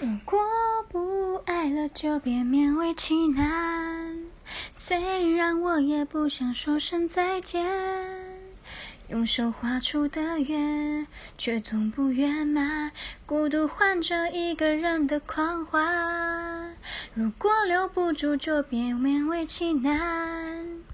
如果不爱了就别勉为其难。虽然我也不想说声再见用手画出的圆却总不圆满。孤独患者一个人的狂欢如果留不住就别勉为其难。